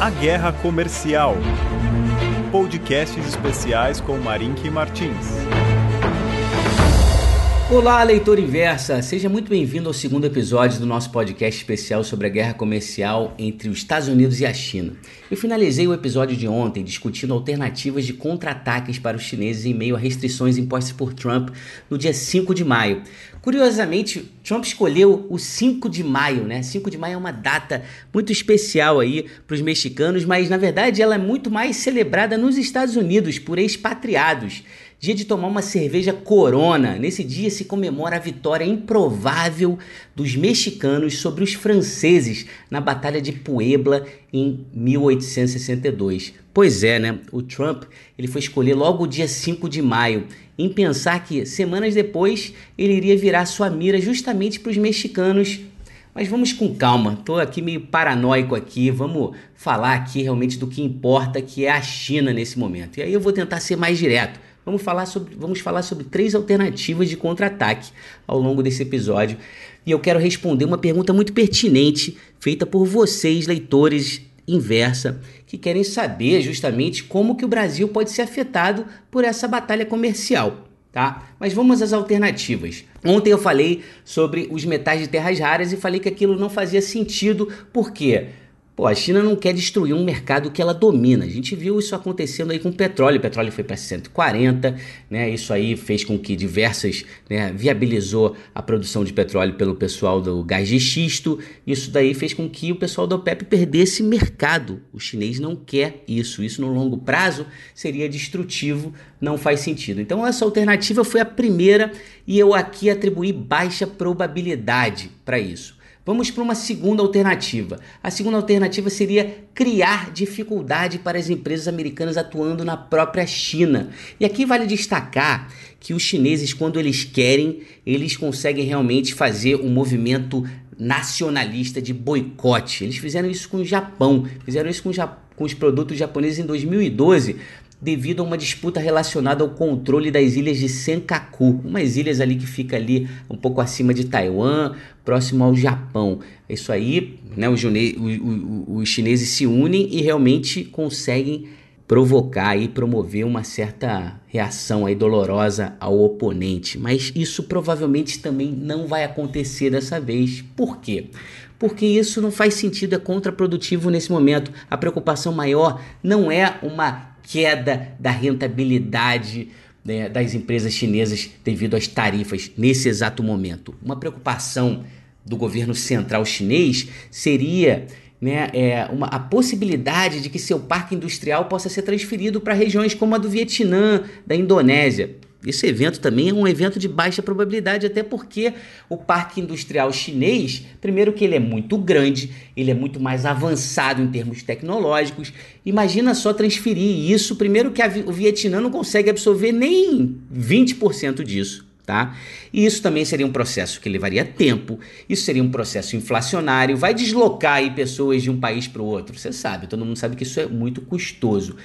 A Guerra Comercial. Podcasts especiais com Marink Martins. Olá, leitor inversa! Seja muito bem-vindo ao segundo episódio do nosso podcast especial sobre a guerra comercial entre os Estados Unidos e a China. Eu finalizei o episódio de ontem discutindo alternativas de contra-ataques para os chineses em meio a restrições impostas por Trump no dia 5 de maio. Curiosamente, Trump escolheu o 5 de maio, né? 5 de maio é uma data muito especial aí para os mexicanos, mas na verdade ela é muito mais celebrada nos Estados Unidos por expatriados dia de tomar uma cerveja Corona. Nesse dia se comemora a vitória improvável dos mexicanos sobre os franceses na Batalha de Puebla em 1862. Pois é, né? O Trump ele foi escolher logo o dia 5 de maio, em pensar que semanas depois ele iria virar sua mira justamente para os mexicanos mas vamos com calma, tô aqui meio paranoico aqui, vamos falar aqui realmente do que importa, que é a China nesse momento. E aí eu vou tentar ser mais direto. Vamos falar sobre, vamos falar sobre três alternativas de contra-ataque ao longo desse episódio. E eu quero responder uma pergunta muito pertinente feita por vocês, leitores inversa, que querem saber justamente como que o Brasil pode ser afetado por essa batalha comercial. Tá? Mas vamos às alternativas. Ontem eu falei sobre os metais de terras raras e falei que aquilo não fazia sentido, por quê? Pô, a China não quer destruir um mercado que ela domina. A gente viu isso acontecendo aí com o petróleo. O petróleo foi para 140, né? Isso aí fez com que diversas, né, viabilizou a produção de petróleo pelo pessoal do gás de xisto. Isso daí fez com que o pessoal da OPEP perdesse mercado. O chinês não quer isso. Isso no longo prazo seria destrutivo, não faz sentido. Então essa alternativa foi a primeira e eu aqui atribuí baixa probabilidade para isso. Vamos para uma segunda alternativa. A segunda alternativa seria criar dificuldade para as empresas americanas atuando na própria China. E aqui vale destacar que os chineses, quando eles querem, eles conseguem realmente fazer um movimento nacionalista de boicote. Eles fizeram isso com o Japão, fizeram isso com, com os produtos japoneses em 2012, devido a uma disputa relacionada ao controle das ilhas de Senkaku, umas ilhas ali que fica ali um pouco acima de Taiwan, próximo ao Japão. Isso aí, né, os, os chineses se unem e realmente conseguem provocar e promover uma certa reação aí dolorosa ao oponente. Mas isso provavelmente também não vai acontecer dessa vez. Por quê? Porque isso não faz sentido, é contraprodutivo nesse momento. A preocupação maior não é uma queda da rentabilidade né, das empresas chinesas devido às tarifas nesse exato momento. Uma preocupação do governo central chinês seria né, é, uma, a possibilidade de que seu parque industrial possa ser transferido para regiões como a do Vietnã, da Indonésia. Esse evento também é um evento de baixa probabilidade, até porque o parque industrial chinês, primeiro que ele é muito grande, ele é muito mais avançado em termos tecnológicos. Imagina só transferir isso, primeiro que o Vietnã não consegue absorver nem 20% disso. Tá? E isso também seria um processo que levaria tempo, isso seria um processo inflacionário, vai deslocar pessoas de um país para o outro. Você sabe, todo mundo sabe que isso é muito custoso.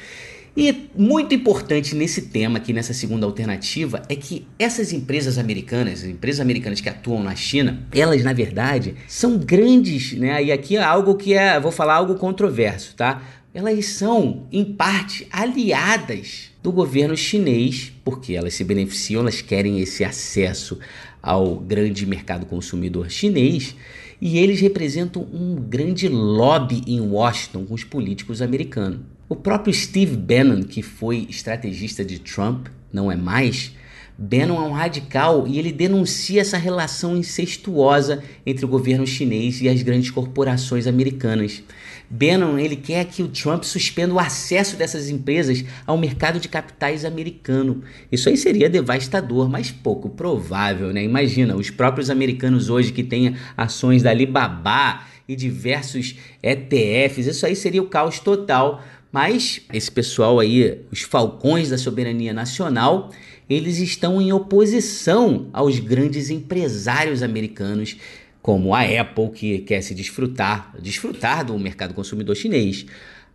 E muito importante nesse tema aqui, nessa segunda alternativa, é que essas empresas americanas, as empresas americanas que atuam na China, elas na verdade são grandes, né? E aqui é algo que é, vou falar algo controverso, tá? Elas são, em parte, aliadas do governo chinês, porque elas se beneficiam, elas querem esse acesso ao grande mercado consumidor chinês e eles representam um grande lobby em Washington com os políticos americanos. O próprio Steve Bannon, que foi estrategista de Trump, não é mais, Bannon é um radical e ele denuncia essa relação incestuosa entre o governo chinês e as grandes corporações americanas. Bannon ele quer que o Trump suspenda o acesso dessas empresas ao mercado de capitais americano. Isso aí seria devastador, mas pouco provável, né? Imagina, os próprios americanos hoje que têm ações da Alibaba e diversos ETFs, isso aí seria o caos total mas esse pessoal aí, os falcões da soberania nacional, eles estão em oposição aos grandes empresários americanos, como a Apple, que quer se desfrutar, desfrutar do mercado consumidor chinês,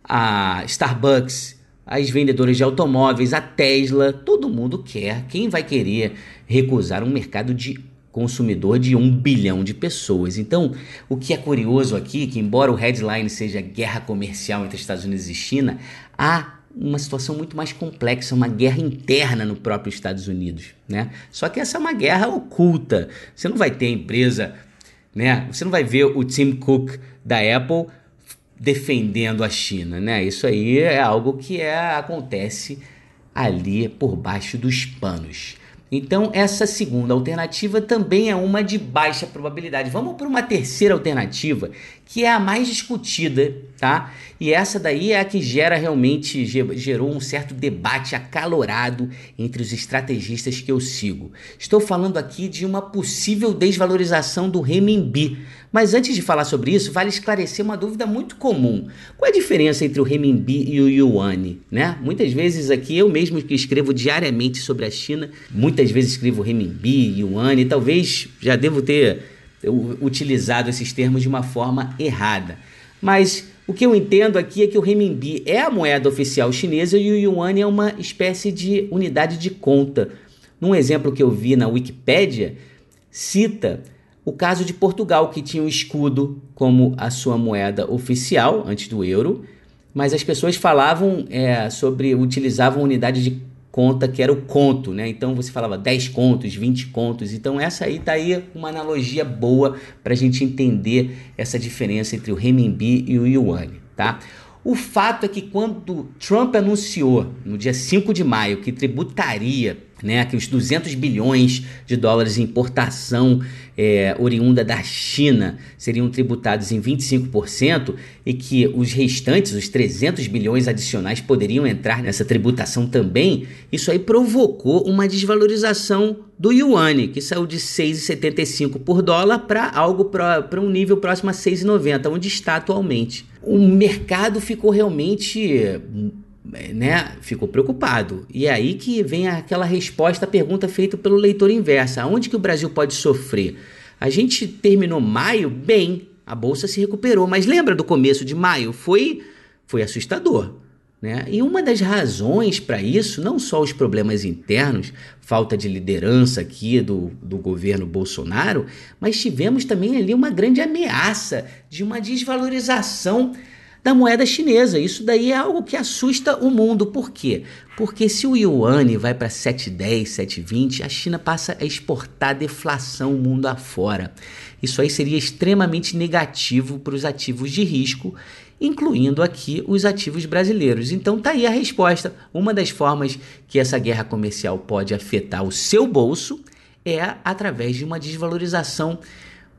a Starbucks, as vendedoras de automóveis, a Tesla, todo mundo quer. Quem vai querer recusar um mercado de consumidor de um bilhão de pessoas. Então, o que é curioso aqui, que embora o headline seja guerra comercial entre Estados Unidos e China, há uma situação muito mais complexa, uma guerra interna no próprio Estados Unidos, né? Só que essa é uma guerra oculta. Você não vai ter empresa, né? Você não vai ver o Tim Cook da Apple defendendo a China, né? Isso aí é algo que é, acontece ali por baixo dos panos. Então, essa segunda alternativa também é uma de baixa probabilidade. Vamos para uma terceira alternativa, que é a mais discutida, tá? E essa daí é a que gera realmente gerou um certo debate acalorado entre os estrategistas que eu sigo. Estou falando aqui de uma possível desvalorização do renminbi. Mas antes de falar sobre isso, vale esclarecer uma dúvida muito comum. Qual é a diferença entre o renminbi e o yuan, né? Muitas vezes aqui eu mesmo que escrevo diariamente sobre a China, muitas vezes escrevo renminbi, yuan, e talvez já devo ter utilizado esses termos de uma forma errada. Mas o que eu entendo aqui é que o renminbi é a moeda oficial chinesa e o yuan é uma espécie de unidade de conta. Num exemplo que eu vi na Wikipédia, cita o caso de Portugal, que tinha o escudo como a sua moeda oficial antes do euro, mas as pessoas falavam é, sobre, utilizavam unidade de conta que era o conto, né? Então você falava 10 contos, 20 contos. Então essa aí tá aí uma analogia boa para a gente entender essa diferença entre o renminbi e o yuan, tá? O fato é que quando Trump anunciou no dia 5 de maio que tributaria né, que os 200 bilhões de dólares em importação é, oriunda da China seriam tributados em 25% e que os restantes, os 300 bilhões adicionais, poderiam entrar nessa tributação também, isso aí provocou uma desvalorização do yuan, que saiu de 6,75 por dólar para algo para um nível próximo a 6,90, onde está atualmente. O mercado ficou realmente né, ficou preocupado. E é aí que vem aquela resposta à pergunta feita pelo leitor inversa: aonde que o Brasil pode sofrer? A gente terminou maio bem, a bolsa se recuperou, mas lembra do começo de maio? Foi, foi assustador. Né? E uma das razões para isso, não só os problemas internos, falta de liderança aqui do, do governo Bolsonaro, mas tivemos também ali uma grande ameaça de uma desvalorização da moeda chinesa. Isso daí é algo que assusta o mundo. Por quê? Porque se o yuan vai para 7,10, 7,20, a China passa a exportar deflação mundo afora. Isso aí seria extremamente negativo para os ativos de risco, incluindo aqui os ativos brasileiros. Então tá aí a resposta. Uma das formas que essa guerra comercial pode afetar o seu bolso é através de uma desvalorização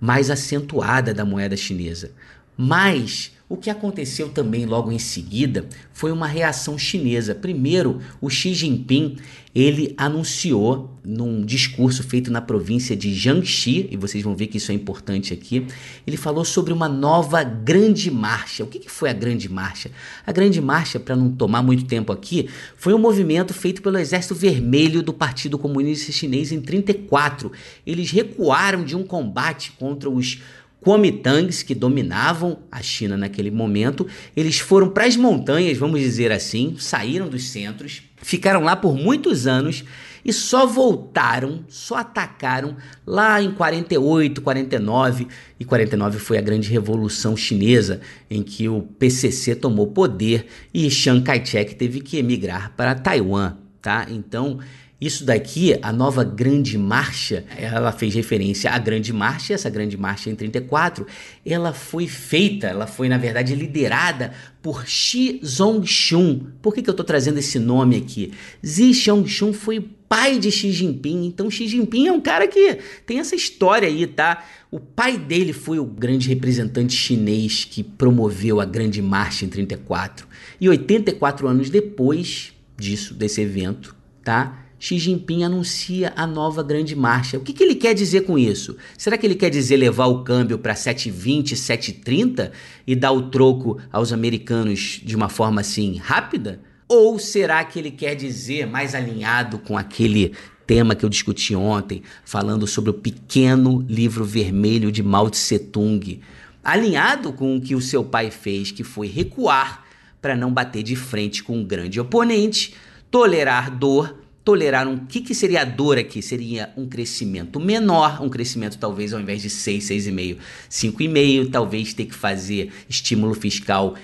mais acentuada da moeda chinesa. Mas o que aconteceu também logo em seguida foi uma reação chinesa. Primeiro, o Xi Jinping, ele anunciou num discurso feito na província de Jiangxi, e vocês vão ver que isso é importante aqui, ele falou sobre uma nova grande marcha. O que, foi a grande marcha? A grande marcha, para não tomar muito tempo aqui, foi um movimento feito pelo Exército Vermelho do Partido Comunista Chinês em 34. Eles recuaram de um combate contra os Kuomintangs, que dominavam a China naquele momento, eles foram para as montanhas, vamos dizer assim, saíram dos centros, ficaram lá por muitos anos e só voltaram, só atacaram lá em 48, 49 e 49 foi a grande revolução chinesa em que o PCC tomou poder e Chiang Kai-shek teve que emigrar para Taiwan, tá? Então, isso daqui, a nova Grande Marcha, ela fez referência à Grande Marcha, essa Grande Marcha em 34, ela foi feita, ela foi na verdade liderada por Xi Zhongxun. Por que, que eu estou trazendo esse nome aqui? Xi Zhongxun foi pai de Xi Jinping, então Xi Jinping é um cara que tem essa história aí, tá? O pai dele foi o grande representante chinês que promoveu a Grande Marcha em 34. E 84 anos depois disso, desse evento, tá? Xi Jinping anuncia a nova grande marcha. O que, que ele quer dizer com isso? Será que ele quer dizer levar o câmbio para 7,20, 7,30 e dar o troco aos americanos de uma forma assim rápida? Ou será que ele quer dizer mais alinhado com aquele tema que eu discuti ontem, falando sobre o pequeno livro vermelho de Mao Tse Tung, alinhado com o que o seu pai fez, que foi recuar para não bater de frente com um grande oponente, tolerar dor toleraram. O que, que seria a dor aqui? Seria um crescimento menor, um crescimento talvez ao invés de 6, 6,5, 5,5, talvez ter que fazer estímulo fiscal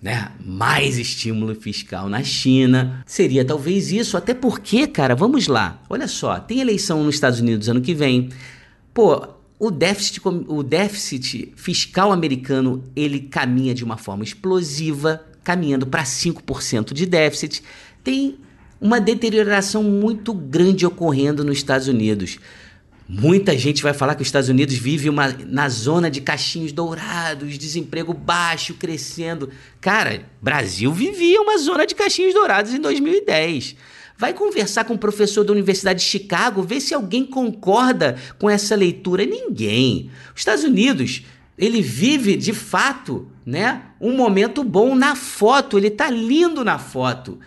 né? Mais estímulo fiscal na China. Seria talvez isso, até porque, cara, vamos lá. Olha só, tem eleição nos Estados Unidos ano que vem. Pô, o déficit, o déficit fiscal americano, ele caminha de uma forma explosiva, caminhando para 5% de déficit. Tem uma deterioração muito grande ocorrendo nos Estados Unidos. Muita gente vai falar que os Estados Unidos vive uma, na zona de caixinhos dourados, desemprego baixo, crescendo. Cara, Brasil vivia uma zona de caixinhos dourados em 2010. Vai conversar com um professor da Universidade de Chicago, ver se alguém concorda com essa leitura. Ninguém. Os Estados Unidos, ele vive de fato, né, um momento bom na foto, ele tá lindo na foto.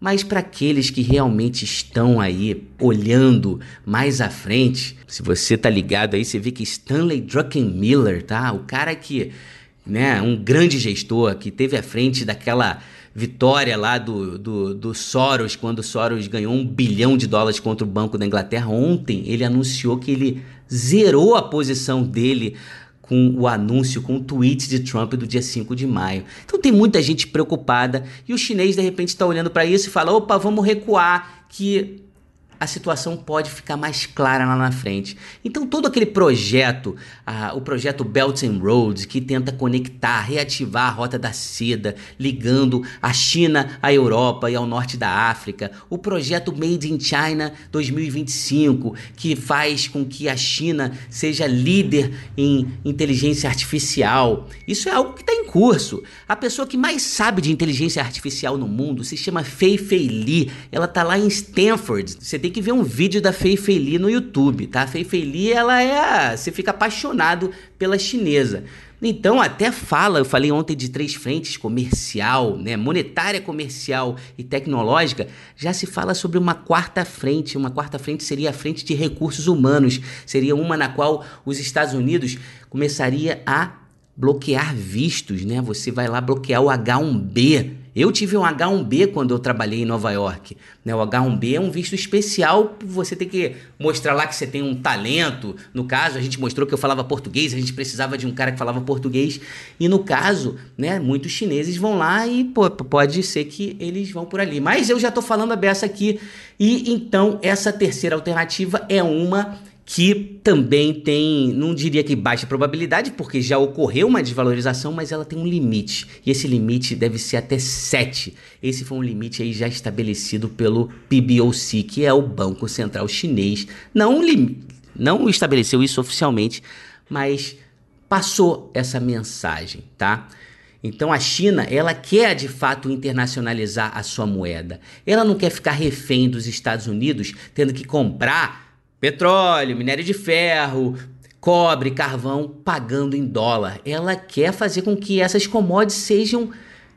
Mas para aqueles que realmente estão aí olhando mais à frente, se você tá ligado aí, você vê que Stanley Druckenmiller, tá? O cara que, né, um grande gestor que teve à frente daquela vitória lá do, do, do Soros, quando o Soros ganhou um bilhão de dólares contra o Banco da Inglaterra. Ontem ele anunciou que ele zerou a posição dele com o anúncio, com o tweet de Trump do dia 5 de maio. Então tem muita gente preocupada e o chinês de repente está olhando para isso e fala: opa, vamos recuar, que a situação pode ficar mais clara lá na frente. Então todo aquele projeto, ah, o projeto Belt and Roads, que tenta conectar, reativar a rota da seda, ligando a China à Europa e ao norte da África, o projeto Made in China 2025, que faz com que a China seja líder em inteligência artificial. Isso é algo que está em curso. A pessoa que mais sabe de inteligência artificial no mundo se chama Fei Fei Li. Ela está lá em Stanford. Você tem tem que ver um vídeo da Fei Fei Li no YouTube, tá? A Fei Fei Li, ela é. A... Você fica apaixonado pela chinesa. Então, até fala, eu falei ontem de três frentes, comercial, né, monetária, comercial e tecnológica, já se fala sobre uma quarta frente. Uma quarta frente seria a frente de recursos humanos. Seria uma na qual os Estados Unidos começaria a bloquear vistos, né? Você vai lá bloquear o H1B eu tive um H1B quando eu trabalhei em Nova York. Né? O H1B é um visto especial, você tem que mostrar lá que você tem um talento. No caso, a gente mostrou que eu falava português, a gente precisava de um cara que falava português. E no caso, né, muitos chineses vão lá e pô, pode ser que eles vão por ali. Mas eu já estou falando a beça aqui. E então, essa terceira alternativa é uma que também tem, não diria que baixa probabilidade, porque já ocorreu uma desvalorização, mas ela tem um limite. E esse limite deve ser até 7. Esse foi um limite aí já estabelecido pelo PBOC, que é o Banco Central Chinês. Não, não estabeleceu isso oficialmente, mas passou essa mensagem, tá? Então a China, ela quer de fato internacionalizar a sua moeda. Ela não quer ficar refém dos Estados Unidos, tendo que comprar petróleo, minério de ferro, cobre, carvão, pagando em dólar. Ela quer fazer com que essas commodities sejam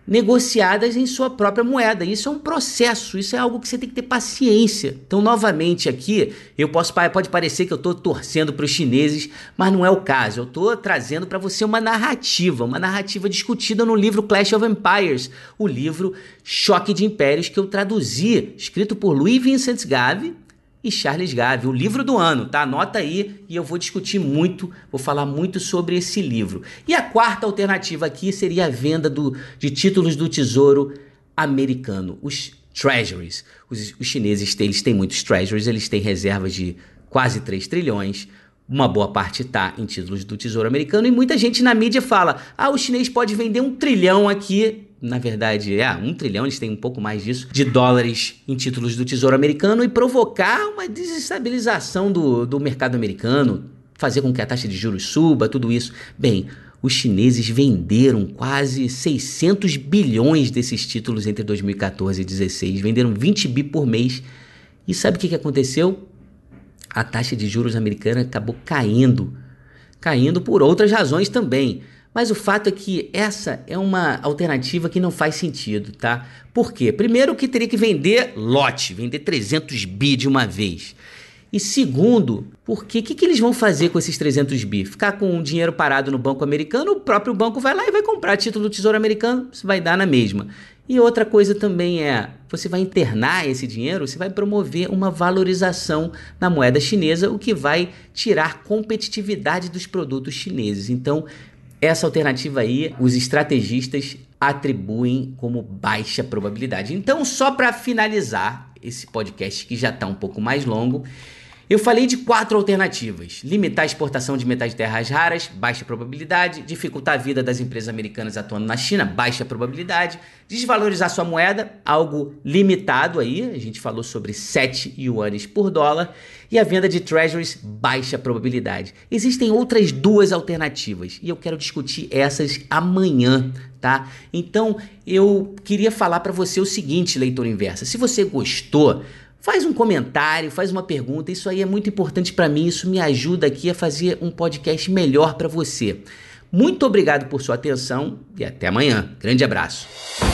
negociadas em sua própria moeda. Isso é um processo, isso é algo que você tem que ter paciência. Então, novamente aqui, eu posso pode parecer que eu estou torcendo para os chineses, mas não é o caso. Eu estou trazendo para você uma narrativa, uma narrativa discutida no livro Clash of Empires, o livro Choque de Impérios que eu traduzi, escrito por Louis Vincent Gave e Charles Gave, o livro do ano, tá? Anota aí e eu vou discutir muito, vou falar muito sobre esse livro. E a quarta alternativa aqui seria a venda do, de títulos do Tesouro americano, os treasuries. Os, os chineses têm, eles têm muitos treasuries, eles têm reservas de quase 3 trilhões. Uma boa parte está em títulos do Tesouro Americano e muita gente na mídia fala: ah, o chinês pode vender um trilhão aqui na verdade, é um trilhão, eles têm um pouco mais disso, de dólares em títulos do Tesouro Americano e provocar uma desestabilização do, do mercado americano, fazer com que a taxa de juros suba, tudo isso. Bem, os chineses venderam quase 600 bilhões desses títulos entre 2014 e 2016, venderam 20 bi por mês. E sabe o que aconteceu? A taxa de juros americana acabou caindo, caindo por outras razões também. Mas o fato é que essa é uma alternativa que não faz sentido, tá? Por quê? Primeiro que teria que vender lote, vender 300 bi de uma vez. E segundo, porque o que, que eles vão fazer com esses 300 bi? Ficar com o dinheiro parado no banco americano, o próprio banco vai lá e vai comprar título do Tesouro Americano, isso vai dar na mesma. E outra coisa também é, você vai internar esse dinheiro, você vai promover uma valorização na moeda chinesa, o que vai tirar competitividade dos produtos chineses. Então, essa alternativa aí, os estrategistas atribuem como baixa probabilidade. Então, só para finalizar esse podcast que já está um pouco mais longo, eu falei de quatro alternativas: limitar a exportação de metais de terras raras, baixa probabilidade, dificultar a vida das empresas americanas atuando na China, baixa probabilidade, desvalorizar sua moeda, algo limitado aí, a gente falou sobre 7 yuanes por dólar, e a venda de treasuries, baixa probabilidade. Existem outras duas alternativas. E eu quero discutir essas amanhã, tá? Então, eu queria falar para você o seguinte, leitor inversa, se você gostou, Faz um comentário, faz uma pergunta, isso aí é muito importante para mim, isso me ajuda aqui a fazer um podcast melhor para você. Muito obrigado por sua atenção e até amanhã. Grande abraço.